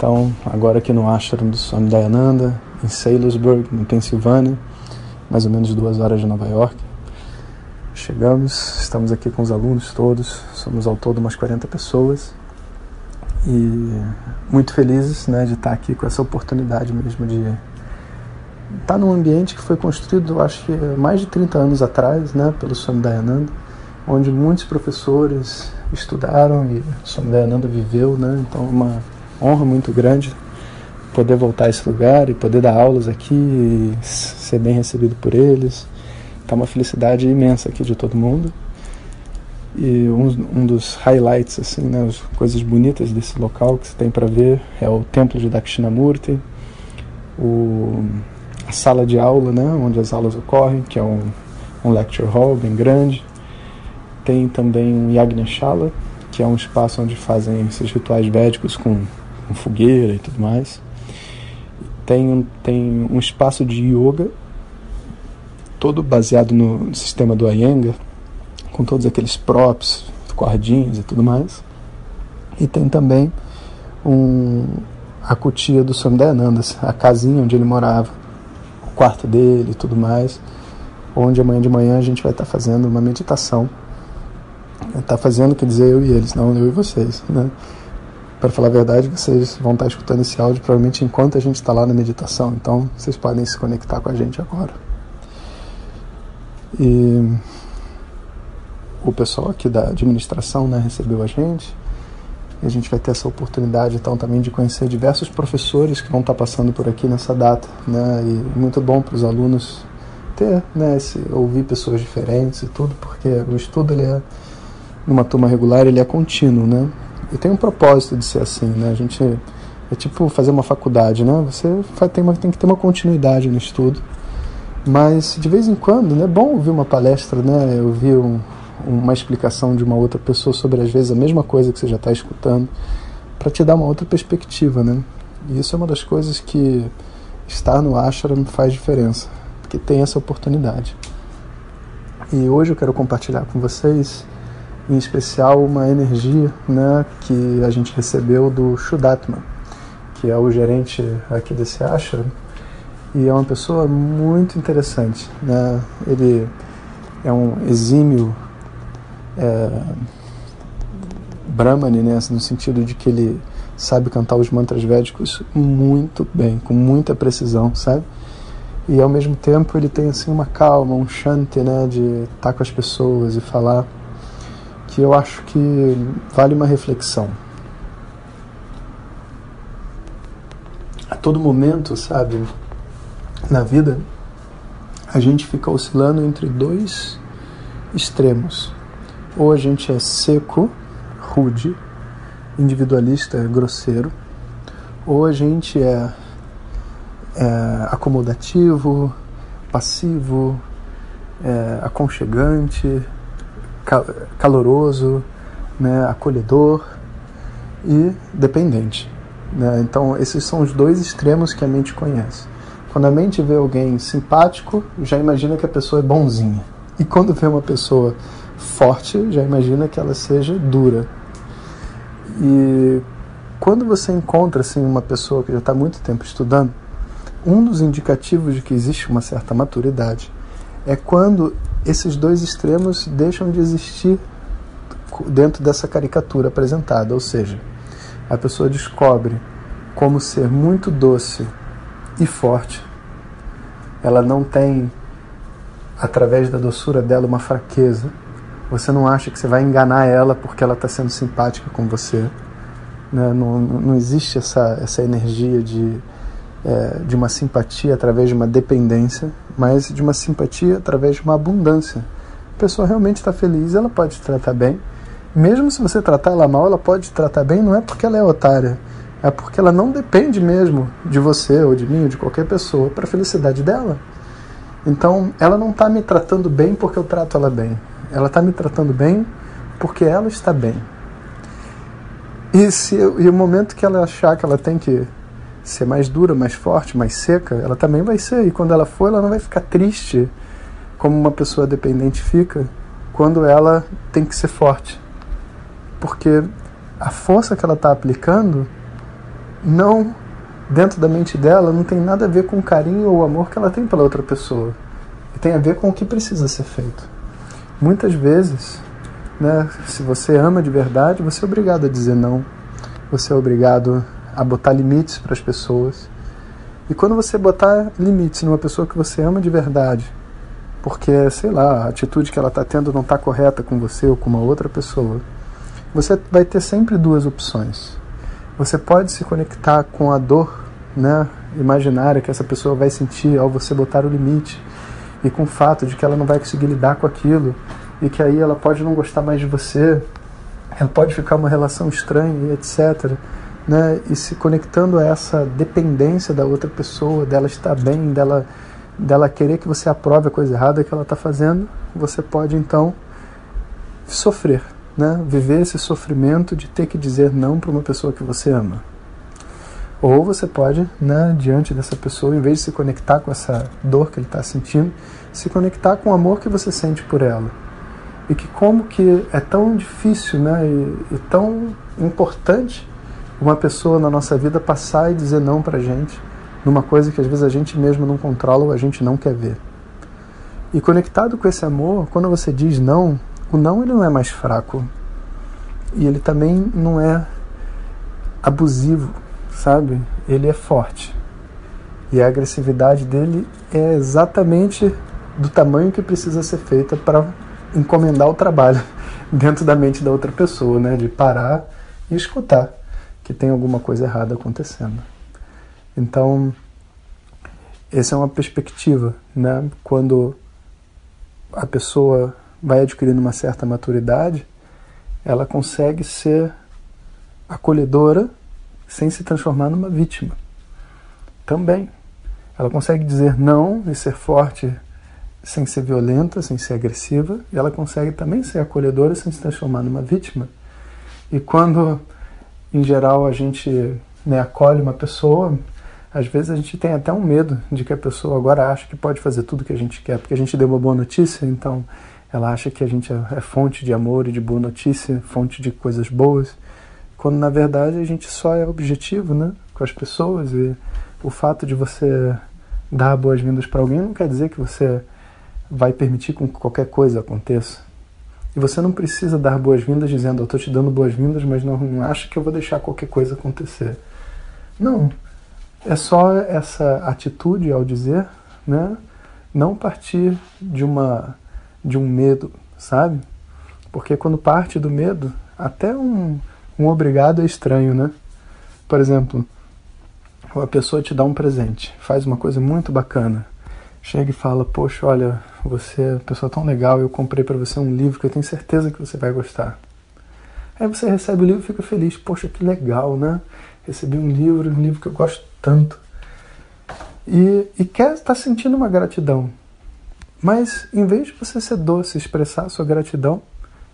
então agora aqui no ashram do Swami Dayananda em Salisbury, na Pensilvânia, mais ou menos duas horas de Nova York. Chegamos, estamos aqui com os alunos todos, somos ao todo umas 40 pessoas e muito felizes né, de estar aqui com essa oportunidade mesmo de estar num ambiente que foi construído, acho que mais de 30 anos atrás, né, pelo Swami Dayananda, onde muitos professores estudaram e o Swami Dayananda viveu, né, então uma honra muito grande poder voltar a esse lugar e poder dar aulas aqui e ser bem recebido por eles. Tá uma felicidade imensa aqui de todo mundo. E um, um dos highlights, assim, né, as coisas bonitas desse local que você tem para ver é o templo de Dakshinamurti, o, a sala de aula, né, onde as aulas ocorrem, que é um, um lecture hall bem grande. Tem também um Yagneshala, que é um espaço onde fazem esses rituais védicos com, com fogueira e tudo mais tem um, tem um espaço de yoga, todo baseado no sistema do Iyengar, com todos aqueles props, cordinhas e tudo mais. E tem também um, a cutia do Swami Dayananda, a casinha onde ele morava, o quarto dele e tudo mais, onde amanhã de manhã a gente vai estar fazendo uma meditação. Está fazendo, quer dizer, eu e eles, não eu e vocês, né? Para falar a verdade, vocês vão estar escutando esse áudio provavelmente enquanto a gente está lá na meditação, então vocês podem se conectar com a gente agora. E o pessoal aqui da administração né, recebeu a gente, e a gente vai ter essa oportunidade então também de conhecer diversos professores que vão estar passando por aqui nessa data, né, e muito bom para os alunos ter, né, esse, ouvir pessoas diferentes e tudo, porque o estudo ele é numa turma regular ele é contínuo, né? E tem um propósito de ser assim, né? A gente é tipo fazer uma faculdade, né? Você tem, uma, tem que ter uma continuidade no estudo, mas de vez em quando, né? É bom ouvir uma palestra, né? Ouvir um, uma explicação de uma outra pessoa sobre às vezes a mesma coisa que você já está escutando, para te dar uma outra perspectiva, né? E isso é uma das coisas que estar no ashram faz diferença, porque tem essa oportunidade. E hoje eu quero compartilhar com vocês em especial uma energia né, que a gente recebeu do Shudatma, que é o gerente aqui desse ashram, e é uma pessoa muito interessante. Né? Ele é um exímio é, Brahmani, né, no sentido de que ele sabe cantar os mantras védicos muito bem, com muita precisão, sabe? E ao mesmo tempo ele tem assim uma calma, um shanti, né, de estar com as pessoas e falar eu acho que vale uma reflexão. A todo momento, sabe, na vida, a gente fica oscilando entre dois extremos. Ou a gente é seco, rude, individualista, grosseiro, ou a gente é, é acomodativo, passivo, é, aconchegante, caloroso, né, acolhedor e dependente. Né? Então, esses são os dois extremos que a mente conhece. Quando a mente vê alguém simpático, já imagina que a pessoa é bonzinha. E quando vê uma pessoa forte, já imagina que ela seja dura. E quando você encontra assim, uma pessoa que já está muito tempo estudando, um dos indicativos de que existe uma certa maturidade é quando esses dois extremos deixam de existir dentro dessa caricatura apresentada, ou seja, a pessoa descobre como ser muito doce e forte. Ela não tem, através da doçura dela, uma fraqueza. Você não acha que você vai enganar ela porque ela está sendo simpática com você. Né? Não, não existe essa, essa energia de, é, de uma simpatia através de uma dependência, mas de uma simpatia através de uma abundância. A pessoa realmente está feliz, ela pode te tratar bem. Mesmo se você tratar ela mal, ela pode te tratar bem, não é porque ela é otária, é porque ela não depende mesmo de você ou de mim ou de qualquer pessoa para a felicidade dela. Então, ela não está me tratando bem porque eu trato ela bem. Ela está me tratando bem porque ela está bem. E, se, e o momento que ela achar que ela tem que ser mais dura, mais forte, mais seca, ela também vai ser. E quando ela for, ela não vai ficar triste como uma pessoa dependente fica quando ela tem que ser forte. Porque a força que ela está aplicando não dentro da mente dela não tem nada a ver com o carinho ou amor que ela tem pela outra pessoa. E tem a ver com o que precisa ser feito. Muitas vezes, né, se você ama de verdade, você é obrigado a dizer não. Você é obrigado a botar limites para as pessoas. E quando você botar limites numa pessoa que você ama de verdade, porque, sei lá, a atitude que ela está tendo não está correta com você ou com uma outra pessoa, você vai ter sempre duas opções. Você pode se conectar com a dor né, imaginária que essa pessoa vai sentir ao você botar o limite e com o fato de que ela não vai conseguir lidar com aquilo e que aí ela pode não gostar mais de você, ela pode ficar uma relação estranha etc né, e se conectando a essa dependência da outra pessoa, dela estar bem, dela, dela querer que você aprove a coisa errada que ela está fazendo, você pode então sofrer, né, viver esse sofrimento de ter que dizer não para uma pessoa que você ama. Ou você pode, né, diante dessa pessoa, em vez de se conectar com essa dor que ele está sentindo, se conectar com o amor que você sente por ela. E que como que é tão difícil né, e, e tão importante uma pessoa na nossa vida passar e dizer não para gente numa coisa que às vezes a gente mesmo não controla ou a gente não quer ver. E conectado com esse amor, quando você diz não, o não ele não é mais fraco e ele também não é abusivo, sabe? Ele é forte. E a agressividade dele é exatamente do tamanho que precisa ser feita para encomendar o trabalho dentro da mente da outra pessoa, né? De parar e escutar que tem alguma coisa errada acontecendo. Então, essa é uma perspectiva, né? Quando a pessoa vai adquirindo uma certa maturidade, ela consegue ser acolhedora sem se transformar numa vítima. Também. Ela consegue dizer não e ser forte sem ser violenta, sem ser agressiva, e ela consegue também ser acolhedora sem se transformar numa vítima. E quando em geral a gente né, acolhe uma pessoa, às vezes a gente tem até um medo de que a pessoa agora acha que pode fazer tudo que a gente quer, porque a gente deu uma boa notícia, então ela acha que a gente é, é fonte de amor e de boa notícia, fonte de coisas boas, quando na verdade a gente só é objetivo né, com as pessoas e o fato de você dar boas-vindas para alguém não quer dizer que você vai permitir que qualquer coisa aconteça. E você não precisa dar boas-vindas dizendo, eu estou te dando boas-vindas, mas não, não acha que eu vou deixar qualquer coisa acontecer. Não. É só essa atitude ao dizer, né? Não partir de uma de um medo, sabe? Porque quando parte do medo, até um, um obrigado é estranho, né? Por exemplo, a pessoa te dá um presente, faz uma coisa muito bacana chega e fala: Poxa, olha, você é uma pessoa tão legal, eu comprei para você um livro que eu tenho certeza que você vai gostar. Aí você recebe o livro e fica feliz: Poxa, que legal, né? Recebi um livro, um livro que eu gosto tanto. E, e quer estar tá sentindo uma gratidão. Mas em vez de você ser doce, expressar a sua gratidão,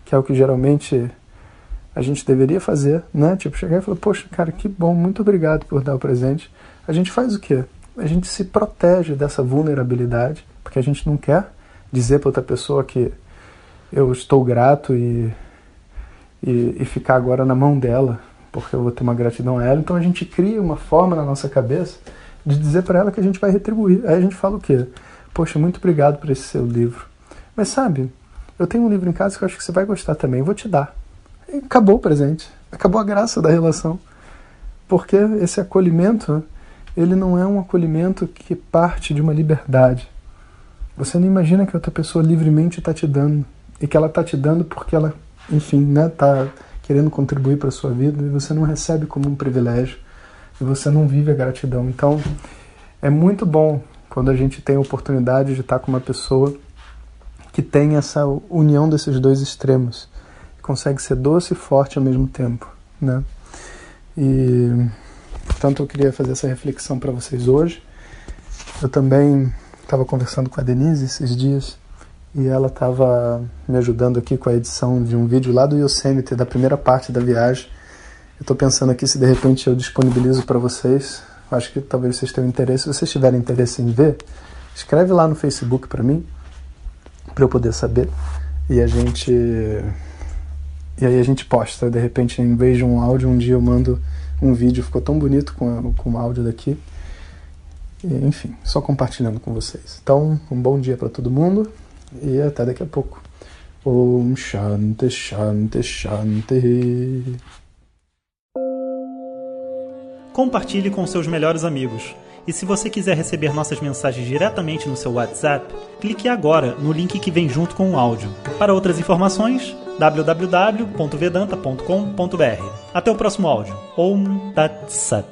que é o que geralmente a gente deveria fazer, né? Tipo, chegar e falar: Poxa, cara, que bom, muito obrigado por dar o presente. A gente faz o quê? a gente se protege dessa vulnerabilidade, porque a gente não quer dizer para outra pessoa que eu estou grato e, e, e, ficar agora na mão dela, porque eu vou ter uma gratidão a ela. Então a gente cria uma forma na nossa cabeça de dizer para ela que a gente vai retribuir. Aí a gente fala o quê? Poxa, muito obrigado por esse seu livro. Mas sabe, eu tenho um livro em casa que eu acho que você vai gostar também, vou te dar. E acabou o presente, acabou a graça da relação. Porque esse acolhimento ele não é um acolhimento que parte de uma liberdade. Você não imagina que outra pessoa livremente está te dando e que ela está te dando porque ela, enfim, né, está querendo contribuir para a sua vida e você não recebe como um privilégio e você não vive a gratidão. Então, é muito bom quando a gente tem a oportunidade de estar com uma pessoa que tem essa união desses dois extremos, consegue ser doce e forte ao mesmo tempo, né? E portanto eu queria fazer essa reflexão para vocês hoje. Eu também estava conversando com a Denise esses dias e ela estava me ajudando aqui com a edição de um vídeo lá do Yosemite, da primeira parte da viagem. Eu estou pensando aqui se de repente eu disponibilizo para vocês. Acho que talvez vocês tenham interesse. Se vocês tiverem interesse em ver, escreve lá no Facebook para mim, para eu poder saber. E a gente. E aí a gente posta. De repente, em vez de um áudio, um dia eu mando um vídeo. Ficou tão bonito com, com o áudio daqui. Enfim, só compartilhando com vocês. Então, um bom dia para todo mundo e até daqui a pouco. Om Shanti Shanti Shanti. Compartilhe com seus melhores amigos. E se você quiser receber nossas mensagens diretamente no seu WhatsApp, clique agora no link que vem junto com o áudio. Para outras informações, www.vedanta.com.br. Até o próximo áudio. Om Tat Sat.